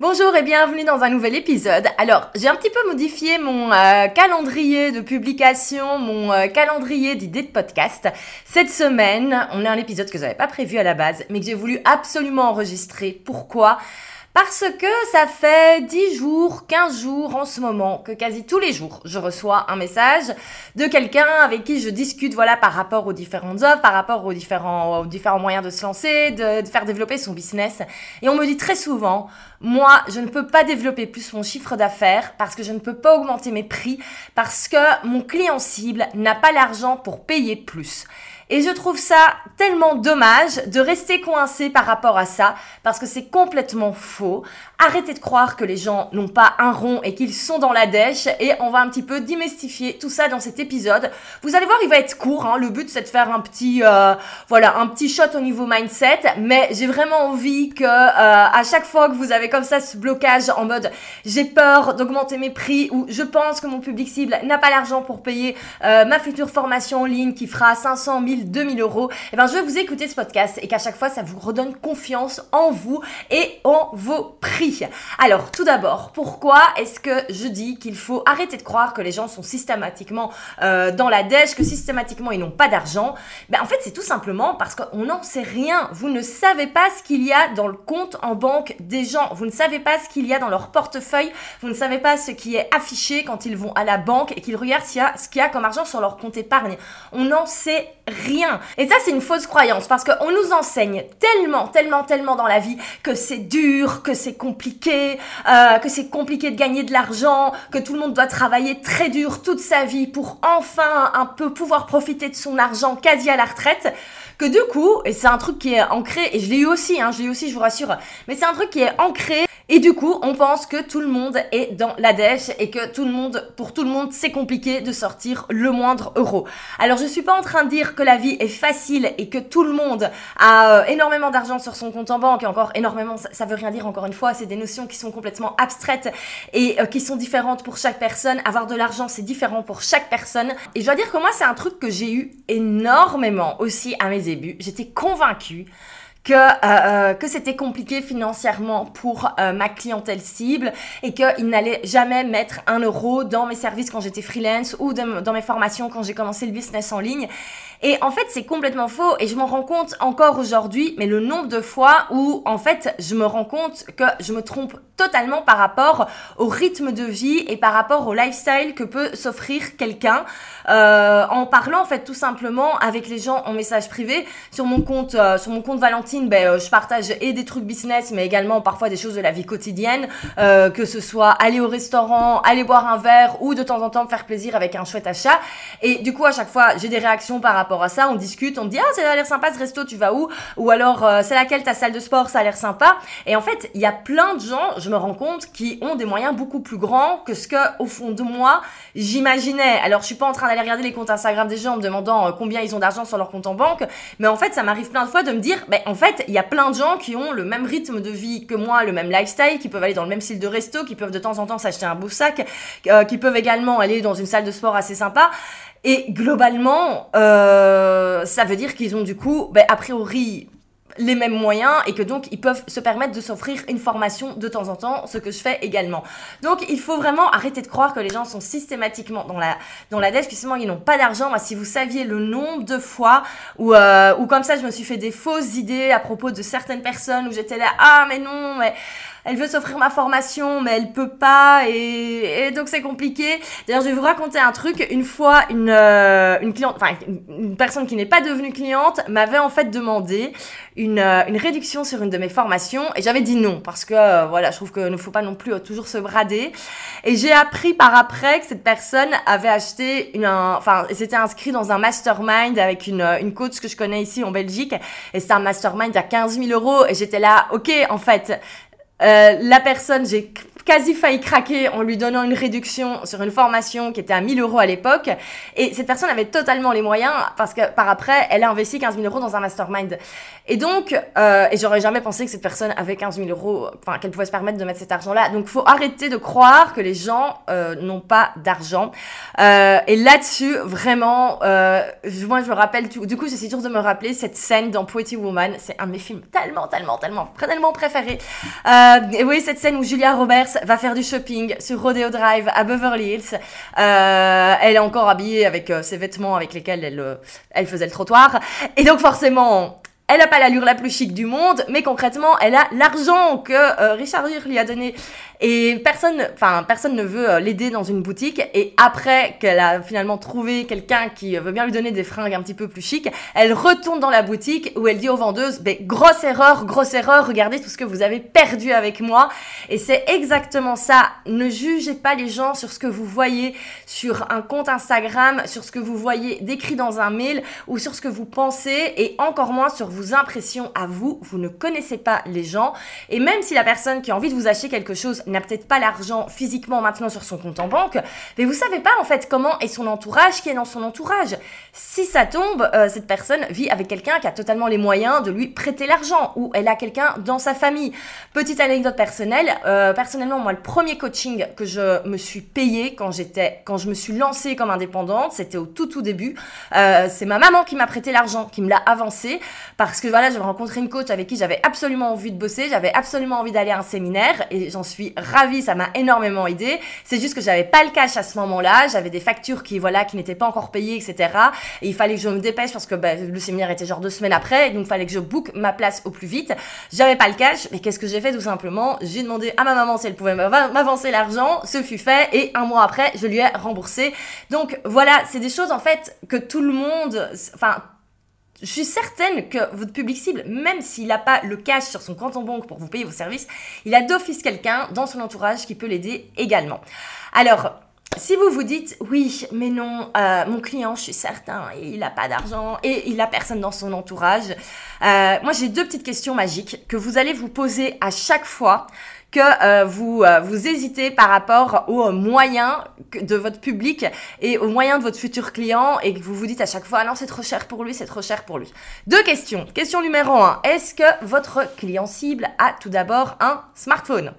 Bonjour et bienvenue dans un nouvel épisode. Alors, j'ai un petit peu modifié mon euh, calendrier de publication, mon euh, calendrier d'idées de podcast. Cette semaine, on a un épisode que j'avais pas prévu à la base, mais que j'ai voulu absolument enregistrer. Pourquoi? Parce que ça fait 10 jours, 15 jours en ce moment que quasi tous les jours, je reçois un message de quelqu'un avec qui je discute voilà par rapport aux différentes offres, par rapport aux différents, aux différents moyens de se lancer, de faire développer son business. Et on me dit très souvent, moi, je ne peux pas développer plus mon chiffre d'affaires parce que je ne peux pas augmenter mes prix parce que mon client cible n'a pas l'argent pour payer plus. Et je trouve ça tellement dommage de rester coincé par rapport à ça, parce que c'est complètement faux. Arrêtez de croire que les gens n'ont pas un rond et qu'ils sont dans la dèche, et on va un petit peu démystifier tout ça dans cet épisode. Vous allez voir, il va être court. Hein. Le but c'est de faire un petit, euh, voilà, un petit shot au niveau mindset, mais j'ai vraiment envie que euh, à chaque fois que vous avez comme ça ce blocage en mode j'ai peur d'augmenter mes prix ou je pense que mon public cible n'a pas l'argent pour payer euh, ma future formation en ligne qui fera 500 000 2000 euros, et eh ben, je vais vous écouter ce podcast et qu'à chaque fois, ça vous redonne confiance en vous et en vos prix. Alors, tout d'abord, pourquoi est-ce que je dis qu'il faut arrêter de croire que les gens sont systématiquement euh, dans la dèche, que systématiquement ils n'ont pas d'argent? Ben, En fait, c'est tout simplement parce qu'on n'en sait rien. Vous ne savez pas ce qu'il y a dans le compte en banque des gens. Vous ne savez pas ce qu'il y a dans leur portefeuille. Vous ne savez pas ce qui est affiché quand ils vont à la banque et qu'ils regardent ce qu'il y a comme argent sur leur compte épargne. On n'en sait rien. Et ça, c'est une fausse croyance parce qu'on nous enseigne tellement, tellement, tellement dans la vie que c'est dur, que c'est compliqué, euh, que c'est compliqué de gagner de l'argent, que tout le monde doit travailler très dur toute sa vie pour enfin un peu pouvoir profiter de son argent quasi à la retraite que du coup, et c'est un truc qui est ancré, et je l'ai eu aussi, hein, je l'ai eu aussi, je vous rassure, mais c'est un truc qui est ancré, et du coup, on pense que tout le monde est dans la dèche, et que tout le monde, pour tout le monde, c'est compliqué de sortir le moindre euro. Alors, je suis pas en train de dire que la vie est facile et que tout le monde a euh, énormément d'argent sur son compte en banque, et encore énormément, ça, ça, veut rien dire, encore une fois, c'est des notions qui sont complètement abstraites et euh, qui sont différentes pour chaque personne. Avoir de l'argent, c'est différent pour chaque personne. Et je dois dire que moi, c'est un truc que j'ai eu énormément aussi à mes début, j'étais convaincue que, euh, euh, que c'était compliqué financièrement pour euh, ma clientèle cible et qu'ils n'allaient jamais mettre un euro dans mes services quand j'étais freelance ou dans mes formations quand j'ai commencé le business en ligne. Et en fait, c'est complètement faux et je m'en rends compte encore aujourd'hui, mais le nombre de fois où en fait, je me rends compte que je me trompe totalement par rapport au rythme de vie et par rapport au lifestyle que peut s'offrir quelqu'un euh, en parlant en fait tout simplement avec les gens en message privé sur mon compte euh, sur mon compte Valentine ben euh, je partage et des trucs business mais également parfois des choses de la vie quotidienne euh, que ce soit aller au restaurant aller boire un verre ou de temps en temps faire plaisir avec un chouette achat et du coup à chaque fois j'ai des réactions par rapport à ça. On discute, on me dit ah ça a l'air sympa ce resto, tu vas où? Ou alors euh, c'est laquelle ta salle de sport, ça a l'air sympa. Et en fait il y a plein de gens, je me rends compte, qui ont des moyens beaucoup plus grands que ce que au fond de moi j'imaginais. Alors je suis pas en train d'aller regarder les comptes Instagram des gens en me demandant combien ils ont d'argent sur leur compte en banque, mais en fait ça m'arrive plein de fois de me dire ben en fait il y a plein de gens qui ont le même rythme de vie que moi, le même lifestyle, qui peuvent aller dans le même style de resto, qui peuvent de temps en temps s'acheter un beau qui peuvent également aller dans une salle de sport assez sympa. Et globalement, euh, ça veut dire qu'ils ont du coup, ben, a priori, les mêmes moyens et que donc ils peuvent se permettre de s'offrir une formation de temps en temps, ce que je fais également. Donc il faut vraiment arrêter de croire que les gens sont systématiquement dans la dans la dette, justement ils n'ont pas d'argent. Si vous saviez le nombre de fois où euh, où comme ça je me suis fait des fausses idées à propos de certaines personnes où j'étais là ah mais non mais elle veut s'offrir ma formation, mais elle peut pas, et, donc c'est compliqué. D'ailleurs, je vais vous raconter un truc. Une fois, une, euh, une cliente, enfin, une personne qui n'est pas devenue cliente m'avait en fait demandé une, euh, une réduction sur une de mes formations, et j'avais dit non, parce que, euh, voilà, je trouve qu'il ne faut pas non plus toujours se brader. Et j'ai appris par après que cette personne avait acheté une, enfin, s'était inscrit dans un mastermind avec une, une coach que je connais ici en Belgique, et c'est un mastermind à 15 000 euros, et j'étais là, ok, en fait, euh, la personne, j'ai quasi failli craquer en lui donnant une réduction sur une formation qui était à 1000 euros à l'époque. Et cette personne avait totalement les moyens parce que par après, elle a investi 15 000 euros dans un mastermind. Et donc, euh, et j'aurais jamais pensé que cette personne avait 15 000 euros, enfin, qu'elle pouvait se permettre de mettre cet argent-là. Donc, faut arrêter de croire que les gens euh, n'ont pas d'argent. Euh, et là-dessus, vraiment, moi, je me rappelle, du coup, j'essaie toujours de me rappeler cette scène dans Pretty Woman. C'est un de mes films tellement, tellement, tellement, tellement préférés. Et oui, cette scène où Julia Roberts va faire du shopping sur Rodeo Drive à Beverly Hills. Euh, elle est encore habillée avec euh, ses vêtements avec lesquels elle, euh, elle faisait le trottoir. Et donc forcément, elle n'a pas l'allure la plus chic du monde, mais concrètement, elle a l'argent que Richard Gere lui a donné. Et personne, enfin, personne ne veut euh, l'aider dans une boutique. Et après qu'elle a finalement trouvé quelqu'un qui veut bien lui donner des fringues un petit peu plus chic, elle retourne dans la boutique où elle dit aux vendeuses, ben, grosse erreur, grosse erreur, regardez tout ce que vous avez perdu avec moi. Et c'est exactement ça. Ne jugez pas les gens sur ce que vous voyez sur un compte Instagram, sur ce que vous voyez décrit dans un mail ou sur ce que vous pensez et encore moins sur vos impressions à vous. Vous ne connaissez pas les gens. Et même si la personne qui a envie de vous acheter quelque chose n'a peut-être pas l'argent physiquement maintenant sur son compte en banque, mais vous savez pas en fait comment est son entourage, qui est dans son entourage. Si ça tombe, euh, cette personne vit avec quelqu'un qui a totalement les moyens de lui prêter l'argent ou elle a quelqu'un dans sa famille. Petite anecdote personnelle, euh, personnellement moi le premier coaching que je me suis payé quand j'étais, quand je me suis lancée comme indépendante, c'était au tout tout début. Euh, c'est ma maman qui m'a prêté l'argent, qui me l'a avancé parce que voilà, j'avais rencontré une coach avec qui j'avais absolument envie de bosser, j'avais absolument envie d'aller à un séminaire et j'en suis ravie, ça m'a énormément aidé. C'est juste que j'avais pas le cash à ce moment-là, j'avais des factures qui voilà qui n'étaient pas encore payées, etc. Et il fallait que je me dépêche parce que bah, le séminaire était genre deux semaines après, donc il fallait que je book ma place au plus vite. J'avais pas le cash, mais qu'est-ce que j'ai fait tout simplement? J'ai demandé à ma maman si elle pouvait m'avancer l'argent, ce fut fait et un mois après, je lui ai remboursé. Donc voilà, c'est des choses en fait que tout le monde, enfin je suis certaine que votre public cible, même s'il n'a pas le cash sur son compte en banque pour vous payer vos services, il a d'office quelqu'un dans son entourage qui peut l'aider également. Alors, si vous vous dites oui, mais non, euh, mon client, je suis certain, il n'a pas d'argent et il n'a personne dans son entourage, euh, moi j'ai deux petites questions magiques que vous allez vous poser à chaque fois que euh, vous, euh, vous hésitez par rapport aux moyens de votre public et aux moyens de votre futur client et que vous vous dites à chaque fois, ah non, c'est trop cher pour lui, c'est trop cher pour lui. Deux questions. Question numéro un, est-ce que votre client cible a tout d'abord un smartphone?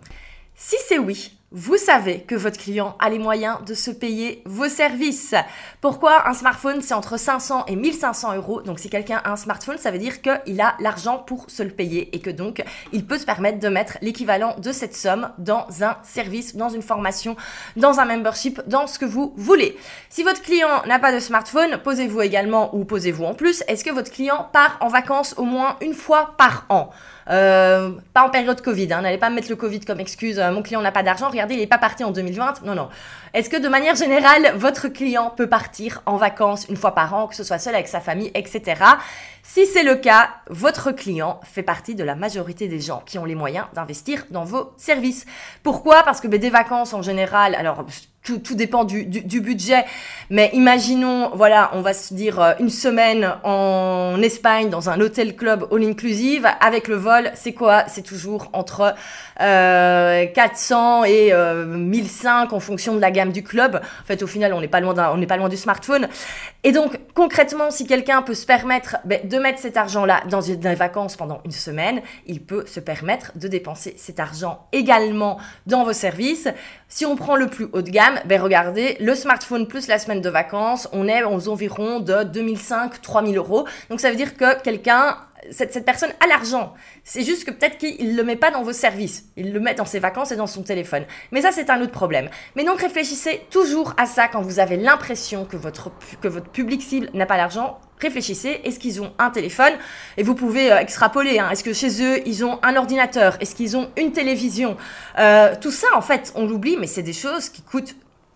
Si c'est oui, vous savez que votre client a les moyens de se payer vos services. Pourquoi un smartphone, c'est entre 500 et 1500 euros? Donc si quelqu'un a un smartphone, ça veut dire qu'il a l'argent pour se le payer et que donc il peut se permettre de mettre l'équivalent de cette somme dans un service, dans une formation, dans un membership, dans ce que vous voulez. Si votre client n'a pas de smartphone, posez-vous également ou posez-vous en plus, est-ce que votre client part en vacances au moins une fois par an? Euh, pas en période Covid, hein, n'allez pas mettre le Covid comme excuse, euh, mon client n'a pas d'argent, regardez, il n'est pas parti en 2020. Non, non. Est-ce que de manière générale, votre client peut partir en vacances une fois par an, que ce soit seul avec sa famille, etc. Si c'est le cas, votre client fait partie de la majorité des gens qui ont les moyens d'investir dans vos services. Pourquoi? Parce que ben, des vacances en général, alors tout, tout dépend du, du, budget. Mais imaginons, voilà, on va se dire euh, une semaine en Espagne dans un hôtel club all inclusive avec le vol, c'est quoi? C'est toujours entre euh, 400 et euh, 1005 en fonction de la gamme du club. En fait, au final, on n'est pas loin on n'est pas loin du smartphone. Et donc, concrètement, si quelqu'un peut se permettre ben, de mettre cet argent-là dans des vacances pendant une semaine, il peut se permettre de dépenser cet argent également dans vos services. Si on prend le plus haut de gamme, ben regardez, le smartphone plus la semaine de vacances, on est aux environs de 2005-3000 euros. Donc ça veut dire que quelqu'un cette, cette, personne a l'argent. C'est juste que peut-être qu'il ne le met pas dans vos services. Il le met dans ses vacances et dans son téléphone. Mais ça, c'est un autre problème. Mais donc, réfléchissez toujours à ça quand vous avez l'impression que votre, que votre public cible n'a pas l'argent réfléchissez, est-ce qu'ils ont un téléphone? Et vous pouvez euh, extrapoler, hein. est-ce que chez eux, ils ont un ordinateur? Est-ce qu'ils ont une télévision? Euh, Tout ça, en fait, on l'oublie, mais c'est des choses qui coûtent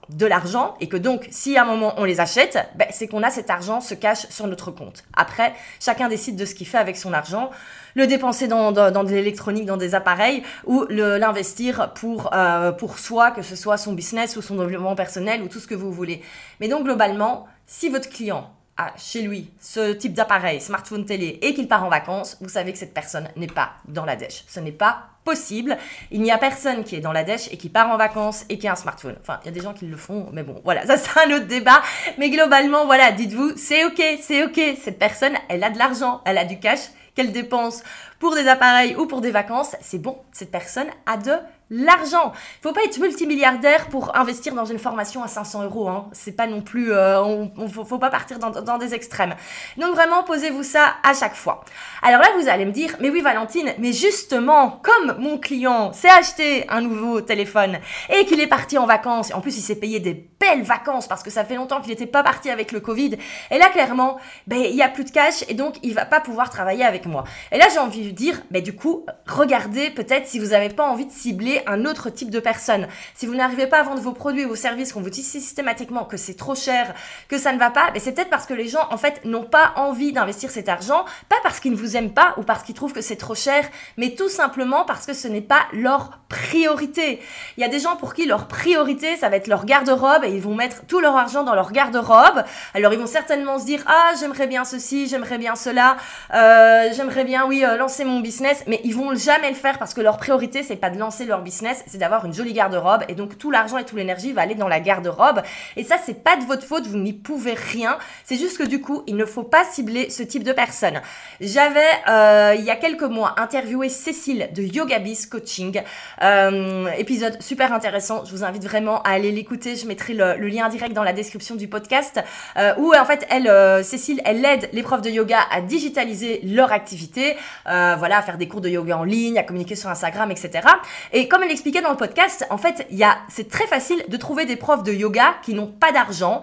de l'argent et que donc si à un moment on les achète, ben, c'est qu'on a cet argent se cache sur notre compte. Après, chacun décide de ce qu'il fait avec son argent, le dépenser dans, de l'électronique, dans des appareils ou l'investir pour, euh, pour soi, que ce soit son business ou son développement personnel ou tout ce que vous voulez. Mais donc globalement, si votre client chez lui ce type d'appareil, smartphone télé, et qu'il part en vacances, vous savez que cette personne n'est pas dans la dèche. Ce n'est pas possible. Il n'y a personne qui est dans la dèche et qui part en vacances et qui a un smartphone. Enfin, il y a des gens qui le font, mais bon, voilà, ça c'est un autre débat. Mais globalement, voilà, dites-vous, c'est ok, c'est ok. Cette personne, elle a de l'argent, elle a du cash qu'elle dépense pour des appareils ou pour des vacances. C'est bon, cette personne a de l'argent. Il faut pas être multimilliardaire pour investir dans une formation à 500 euros. Hein. C'est pas non plus, euh, on, faut, pas partir dans, dans, des extrêmes. Donc vraiment, posez-vous ça à chaque fois. Alors là, vous allez me dire, mais oui, Valentine, mais justement, comme mon client s'est acheté un nouveau téléphone et qu'il est parti en vacances, et en plus il s'est payé des belles vacances parce que ça fait longtemps qu'il n'était pas parti avec le Covid. Et là, clairement, ben il y a plus de cash et donc il va pas pouvoir travailler avec moi. Et là, j'ai envie de dire, mais du coup, regardez peut-être si vous n'avez pas envie de cibler un autre type de personne. Si vous n'arrivez pas à vendre vos produits ou vos services, qu'on vous dit systématiquement que c'est trop cher, que ça ne va pas, mais c'est peut-être parce que les gens, en fait, n'ont pas envie d'investir cet argent, pas parce qu'ils ne vous aiment pas ou parce qu'ils trouvent que c'est trop cher, mais tout simplement parce que ce n'est pas leur priorité. Il y a des gens pour qui leur priorité, ça va être leur garde-robe et ils vont mettre tout leur argent dans leur garde-robe. Alors ils vont certainement se dire, ah, j'aimerais bien ceci, j'aimerais bien cela, euh, j'aimerais bien, oui, euh, lancer mon business, mais ils vont jamais le faire parce que leur priorité, c'est pas de lancer leur business c'est d'avoir une jolie garde-robe et donc tout l'argent et toute l'énergie va aller dans la garde-robe. Et ça, c'est pas de votre faute, vous n'y pouvez rien. C'est juste que du coup, il ne faut pas cibler ce type de personne. J'avais, euh, il y a quelques mois, interviewé Cécile de Yoga Coaching. Euh, épisode super intéressant. Je vous invite vraiment à aller l'écouter. Je mettrai le, lien direct dans la description du podcast. Euh, où en fait, elle, euh, Cécile, elle aide les profs de yoga à digitaliser leur activité. Voilà, à faire des cours de yoga en ligne, à communiquer sur Instagram, etc. Et comme elle expliquait dans le podcast, en fait, il y a, c'est très facile de trouver des profs de yoga qui n'ont pas d'argent,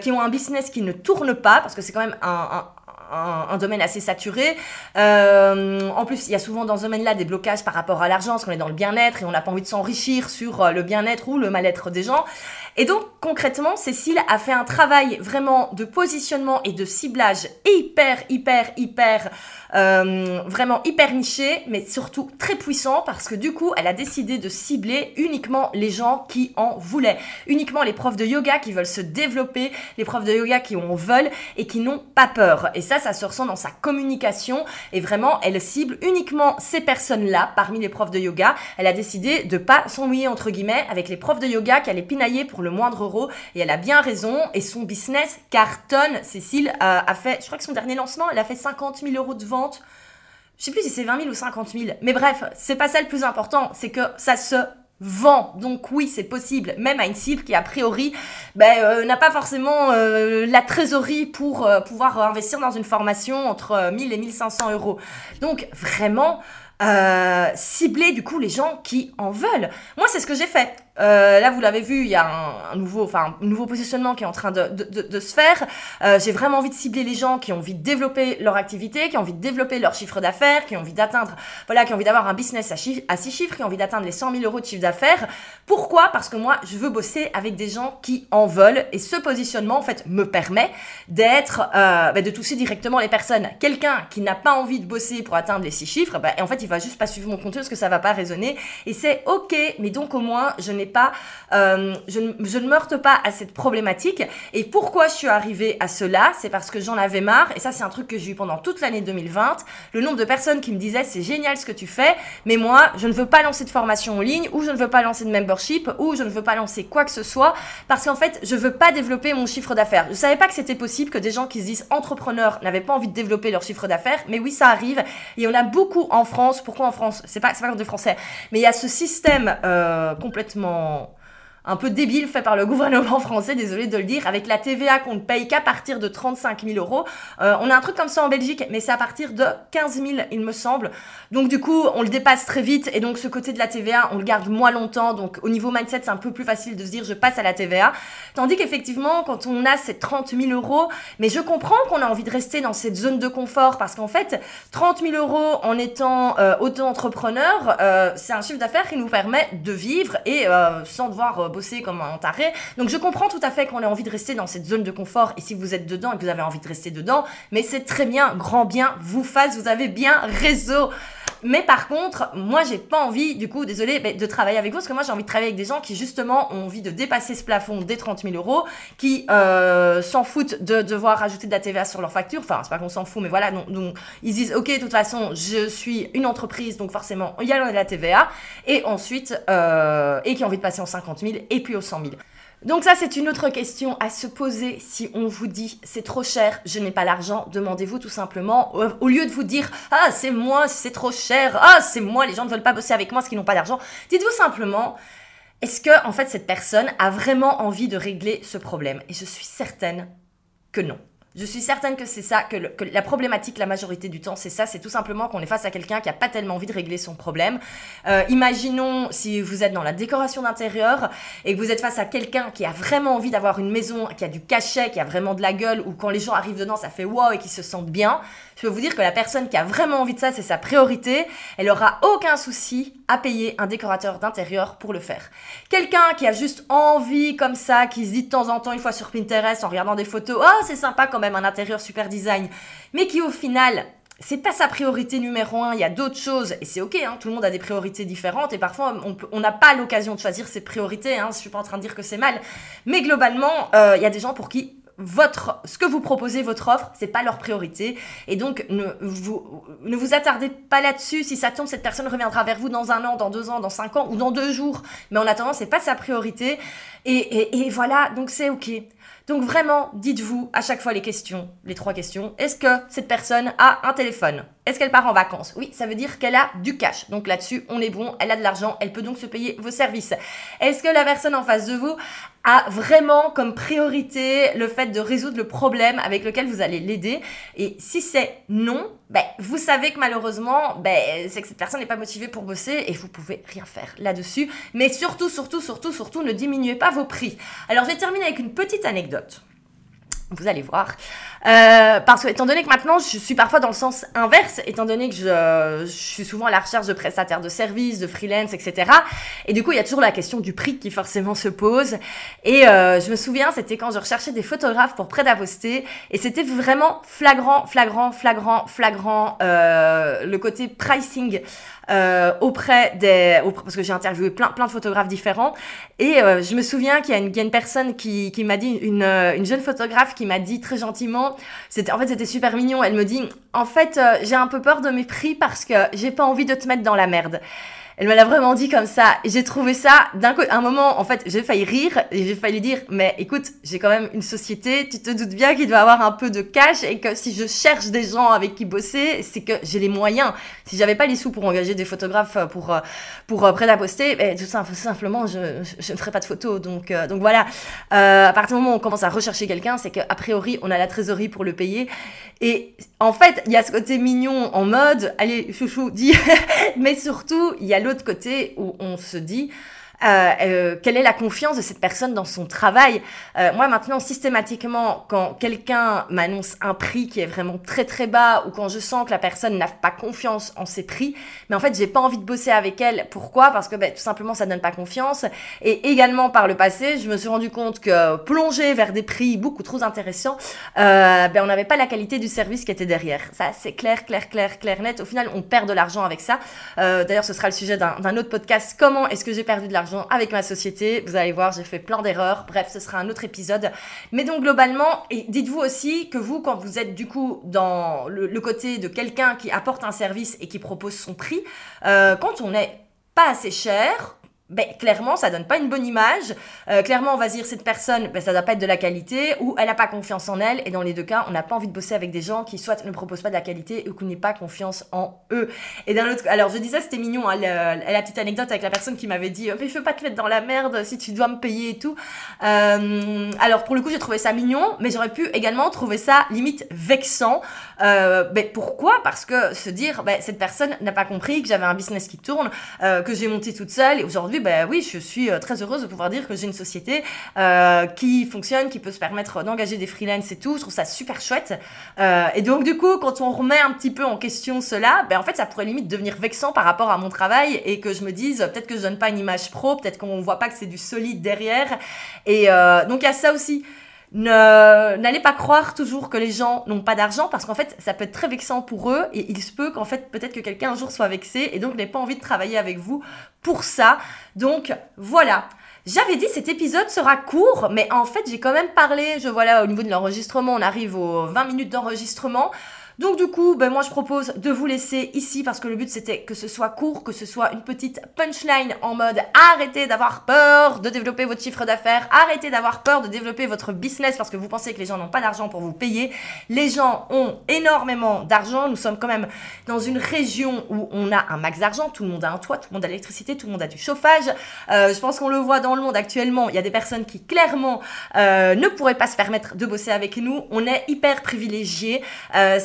qui ont un business qui ne tourne pas, parce que c'est quand même un, domaine assez saturé. Euh, en plus, il y a souvent dans ce domaine-là des blocages par rapport à l'argent, parce qu'on est dans le bien-être et on n'a pas envie de s'enrichir sur euh, le bien-être ou le mal-être des gens. Et donc, concrètement, Cécile a fait un travail vraiment de positionnement et de ciblage hyper, hyper, hyper, euh, vraiment hyper niché, mais surtout très puissant parce que du coup, elle a décidé de cibler uniquement les gens qui en voulaient. Uniquement les profs de yoga qui veulent se développer, les profs de yoga qui en veulent et qui n'ont pas peur. Et ça, ça se ressent dans sa communication et vraiment, elle cible uniquement ces personnes-là parmi les profs de yoga. Elle a décidé de pas s'ennuyer entre guillemets avec les profs de yoga qu'elle est pinaillée pour le moindre euro. Et elle a bien raison. Et son business cartonne. Cécile a, fait, je crois que son dernier lancement, elle a fait 50 000 euros de vente. Je sais plus si c'est 20 000 ou 50 000. Mais bref, c'est pas ça le plus important. C'est que ça se vend. Donc oui, c'est possible, même à une cible qui a priori ben, euh, n'a pas forcément euh, la trésorerie pour euh, pouvoir investir dans une formation entre 1000 et 1500 euros. Donc vraiment, cibler du coup les gens qui en veulent. Moi, c'est ce que j'ai fait. Euh, là, vous l'avez vu, il y a un, nouveau, enfin, nouveau positionnement qui est en train de, de, de, se faire. Euh, J'ai vraiment envie de cibler les gens qui ont envie de développer leur activité, qui ont envie de développer leur chiffre d'affaires, qui ont envie d'atteindre, voilà, qui ont envie d'avoir un business à, à six chiffres, qui ont envie d'atteindre les 100 000 euros de chiffre d'affaires. Pourquoi? Parce que moi, je veux bosser avec des gens qui en veulent, et ce positionnement, en fait, me permet d'être, euh, bah, de toucher directement les personnes. Quelqu'un qui n'a pas envie de bosser pour atteindre les six chiffres, bah, en fait, il va juste pas suivre mon contenu parce que ça va pas résonner, et c'est ok. Mais donc au moins, je n'ai pas, euh, je, ne, je meurte pas à cette problématique. Et pourquoi je suis arrivée à cela? C'est parce que j'en avais marre, et ça c'est un truc que j'ai eu pendant toute l'année 2020, le nombre de personnes qui me disaient c'est génial ce que tu fais, mais moi je ne veux pas lancer de formation en ligne, ou je ne veux pas lancer de membership, ou je ne veux pas lancer quoi que ce soit, parce qu'en fait je veux pas développer mon chiffre d'affaires. Je savais pas que c'était possible que des gens qui se disent entrepreneurs n'avaient pas envie de développer leur chiffre d'affaires, mais oui ça arrive, et on a beaucoup en France. Pourquoi en France? C'est pas, c'est pas comme de français, mais il y a ce système euh, complètement un peu débile fait par le gouvernement français, désolé de le dire, avec la TVA qu'on ne paye qu'à partir de 35 000 euros. Euh, on a un truc comme ça en Belgique, mais c'est à partir de 15 000, il me semble. Donc du coup, on le dépasse très vite, et donc ce côté de la TVA, on le garde moins longtemps. Donc au niveau mindset, c'est un peu plus facile de se dire je passe à la TVA. Tandis qu'effectivement, quand on a ces 30 000 euros, mais je comprends qu'on a envie de rester dans cette zone de confort, parce qu'en fait, 30 000 euros en étant euh, auto-entrepreneur, euh, c'est un chiffre d'affaires qui nous permet de vivre et sans devoir comme un taré. Donc je comprends tout à fait qu'on ait envie de rester dans cette zone de confort et si vous êtes dedans et que vous avez envie de rester dedans, mais c'est très bien, grand bien vous fasse, vous avez bien réseau. Mais par contre, moi, j'ai pas envie, du coup, désolé, de travailler avec vous, parce que moi, j'ai envie de travailler avec des gens qui, justement, ont envie de dépasser ce plafond des 30 000 euros, qui euh, s'en foutent de devoir rajouter de la TVA sur leur facture. Enfin, c'est pas qu'on s'en fout, mais voilà. Donc, ils disent, OK, de toute façon, je suis une entreprise, donc forcément, il y a de la TVA. Et ensuite, euh, et qui ont envie de passer en 50 000 et puis aux 100 000. Donc ça, c'est une autre question à se poser si on vous dit c'est trop cher, je n'ai pas l'argent. Demandez-vous tout simplement, au lieu de vous dire ah c'est moi, c'est trop cher, ah c'est moi, les gens ne veulent pas bosser avec moi parce qu'ils n'ont pas d'argent. Dites-vous simplement est-ce que en fait cette personne a vraiment envie de régler ce problème? Et je suis certaine que non. Je suis certaine que c'est ça, que, la problématique la majorité du temps, c'est ça, c'est tout simplement qu'on est face à quelqu'un qui n'a pas tellement envie de régler son problème. Euh, imaginons si vous êtes dans la décoration d'intérieur et que vous êtes face à quelqu'un qui a vraiment envie d'avoir une maison, qui a du cachet, qui a vraiment de la gueule, ou quand les gens arrivent dedans, ça fait wow et qui se sentent bien. Je peux vous dire que la personne qui a vraiment envie de ça, c'est sa priorité. Elle aura aucun souci à payer un décorateur d'intérieur pour le faire. Quelqu'un qui a juste envie comme ça, qui se dit de temps en temps une fois sur Pinterest en regardant des photos, oh c'est sympa quand même un intérieur super design, mais qui au final c'est pas sa priorité numéro un, il y a d'autres choses, et c'est ok, hein, tout le monde a des priorités différentes, et parfois on n'a pas l'occasion de choisir ses priorités, hein, je suis pas en train de dire que c'est mal, mais globalement, euh, il y a des gens pour qui votre, ce que vous proposez, votre offre, c'est pas leur priorité. Et donc, ne vous, attardez pas là-dessus. Si ça tombe, cette personne reviendra vers vous dans un an, dans deux ans, dans cinq ans ou dans deux jours. Mais en attendant, c'est pas sa priorité. Et, et, et voilà, donc c'est ok. Donc vraiment, dites-vous à chaque fois les questions, les trois questions. Est-ce que cette personne a un téléphone? Est-ce qu'elle part en vacances? Oui, ça veut dire qu'elle a du cash. Donc là-dessus, on est bon, elle a de l'argent, elle peut donc se payer vos services. Est-ce que la personne en face de vous a vraiment comme priorité le fait de résoudre le problème avec lequel vous allez l'aider? Et si c'est non, ben, vous savez que malheureusement, ben, c'est que cette personne n'est pas motivée pour bosser et vous pouvez rien faire là-dessus. Mais surtout, surtout, surtout, surtout, ne diminuez pas vos prix. Alors, je vais terminer avec une petite anecdote. Vous allez voir. Euh, parce que, étant donné que maintenant, je suis parfois dans le sens inverse, étant donné que je, suis souvent à la recherche de prestataires de services, de freelance, etc. Et du coup, il y a toujours la question du prix qui forcément se pose. Et euh, je me souviens, c'était quand je recherchais des photographes pour prêt. Et c'était vraiment flagrant, flagrant, flagrant, flagrant, euh, le côté pricing. Euh, auprès des parce que j'ai interviewé plein plein de photographes différents et euh, je me souviens qu'il y, a une, une personne qui, qui m'a dit une, une jeune photographe qui m'a dit très gentiment c'était en fait c'était super mignon. Elle me dit en fait j'ai un peu peur de mes prix parce que j'ai pas envie de te mettre dans la merde elle me l'a vraiment dit comme ça. J'ai trouvé ça d'un coup, un moment, en fait, j'ai failli rire et j'ai failli dire, mais écoute, j'ai quand même une société, tu te doutes bien qu'il doit avoir un peu de cash et que si je cherche des gens avec qui bosser, c'est que j'ai les moyens. Si j'avais pas les sous pour engager des photographes euh, pour, euh, pour euh, prêt à poster, ben, tout simplement, je, je, ne ferai pas de photos. Donc, donc voilà. À partir du moment où on commence à rechercher quelqu'un, c'est qu'a priori, on a la trésorerie pour le payer. Et en fait, il y a ce côté mignon en mode, allez, chouchou, dis, mais surtout, il y a l'autre côté où on se dit, euh, euh, quelle est la confiance de cette personne dans son travail? Euh, moi maintenant, systématiquement, quand quelqu'un m'annonce un prix qui est vraiment très très bas ou quand je sens que la personne n'a pas confiance en ses prix, mais en fait j'ai pas envie de bosser avec elle. Pourquoi? Parce que ben, tout simplement ça donne pas confiance. Et également par le passé, je me suis rendu compte que plonger vers des prix beaucoup trop intéressants, ben, on n'avait pas la qualité du service qui était derrière. Ça c'est clair, clair, clair, clair, net. Au final, on perd de l'argent avec ça. D'ailleurs, ce sera le sujet d'un autre podcast. Comment est-ce que j'ai perdu de l'argent? Avec ma société. Vous allez voir, j'ai fait plein d'erreurs. Bref, ce sera un autre épisode. Mais donc globalement, et dites-vous aussi que vous, quand vous êtes du coup dans le, côté de quelqu'un qui apporte un service et qui propose son prix, euh, quand on n'est pas assez cher, ben, clairement, ça donne pas une bonne image. Euh, clairement, on va dire cette personne, ben, ça doit pas être de la qualité, ou elle a pas confiance en elle. Et dans les deux cas, on n'a pas envie de bosser avec des gens qui soit ne proposent pas de la qualité ou qui n'aient pas confiance en eux. Et d'un autre, alors je disais, c'était mignon, hein, la, petite anecdote avec la personne qui m'avait dit, mais je veux pas te mettre dans la merde si tu dois me payer et tout. Euh, alors pour le coup, j'ai trouvé ça mignon, mais j'aurais pu également trouver ça limite vexant. Euh, ben, pourquoi? Parce que se dire, ben, cette personne n'a pas compris que j'avais un business qui tourne, euh, que j'ai monté toute seule, et aujourd'hui ben oui, je suis euh, très heureuse de pouvoir dire que j'ai une société euh, qui fonctionne, qui peut se permettre d'engager des freelances et tout. Je trouve ça super chouette. Euh, et donc, du coup, quand on remet un petit peu en question cela, ben en fait, ça pourrait limite devenir vexant par rapport à mon travail et que je me dise, peut-être que je donne pas une image pro, peut-être qu'on voit pas que c'est du solide derrière. Et donc, il y a ça aussi. N'allez pas croire toujours que les gens n'ont pas d'argent parce qu'en fait, ça peut être très vexant pour eux et il se peut qu'en fait, peut-être que quelqu'un un jour soit vexé et donc n'ait pas envie de travailler avec vous pour ça. Donc voilà. J'avais dit cet épisode sera court, mais en fait j'ai quand même parlé, je vois là au niveau de l'enregistrement, on arrive aux 20 minutes d'enregistrement. Donc du coup, ben, moi je propose de vous laisser ici parce que le but c'était que ce soit court, que ce soit une petite punchline en mode arrêtez d'avoir peur de développer votre chiffre d'affaires, arrêtez d'avoir peur de développer votre business parce que vous pensez que les gens n'ont pas d'argent pour vous payer. Les gens ont énormément d'argent, nous sommes quand même dans une région où on a un max d'argent, tout le monde a un toit, tout le monde a l'électricité, tout le monde a du chauffage. Euh, je pense qu'on le voit dans le monde actuellement, il y a des personnes qui clairement euh, ne pourraient pas se permettre de bosser avec nous. On est hyper privilégiés. Euh,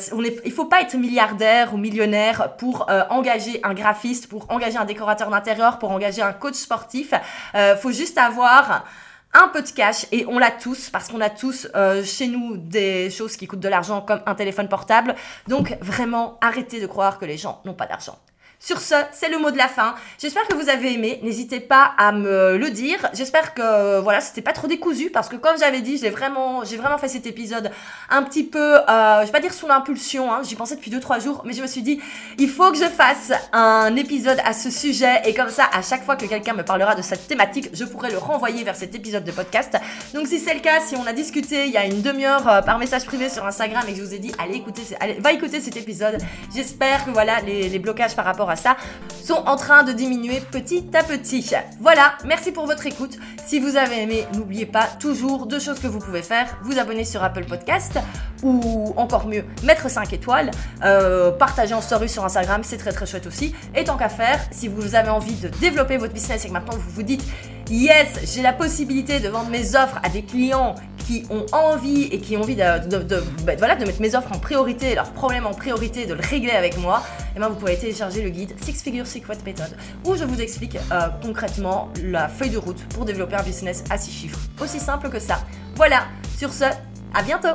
il faut pas être milliardaire ou millionnaire pour euh, engager un graphiste, pour engager un décorateur d'intérieur, pour engager un coach sportif. Euh, faut juste avoir un peu de cash et on l'a tous parce qu'on a tous euh, chez nous des choses qui coûtent de l'argent comme un téléphone portable. Donc vraiment, arrêtez de croire que les gens n'ont pas d'argent. Sur ce, c'est le mot de la fin. J'espère que vous avez aimé. N'hésitez pas à me le dire. J'espère que voilà, c'était pas trop décousu parce que comme j'avais dit, j'ai vraiment, j'ai vraiment fait cet épisode un petit peu, euh, je vais pas dire sous l'impulsion. Hein, J'y pensais depuis 2-3 jours, mais je me suis dit, il faut que je fasse un épisode à ce sujet et comme ça, à chaque fois que quelqu'un me parlera de cette thématique, je pourrai le renvoyer vers cet épisode de podcast. Donc si c'est le cas, si on a discuté il y a une demi-heure euh, par message privé sur Instagram et que je vous ai dit, allez écouter, allez, va écouter cet épisode. J'espère que voilà les, les blocages par rapport à ça sont en train de diminuer petit à petit. Voilà, merci pour votre écoute. Si vous avez aimé, n'oubliez pas toujours deux choses que vous pouvez faire. Vous abonner sur Apple Podcast ou encore mieux, mettre 5 étoiles, euh, partager en story sur Instagram, c'est très très chouette aussi. Et tant qu'à faire, si vous avez envie de développer votre business et que maintenant vous vous dites yes, j'ai la possibilité de vendre mes offres à des clients qui ont envie et qui ont envie de, bah, voilà, de mettre mes offres en priorité, leurs problèmes en priorité, de le régler avec moi, et vous pouvez télécharger le guide Six Figure Secret Method où je vous explique euh, concrètement la feuille de route pour développer un business à six chiffres. Aussi simple que ça. Voilà, sur ce, à bientôt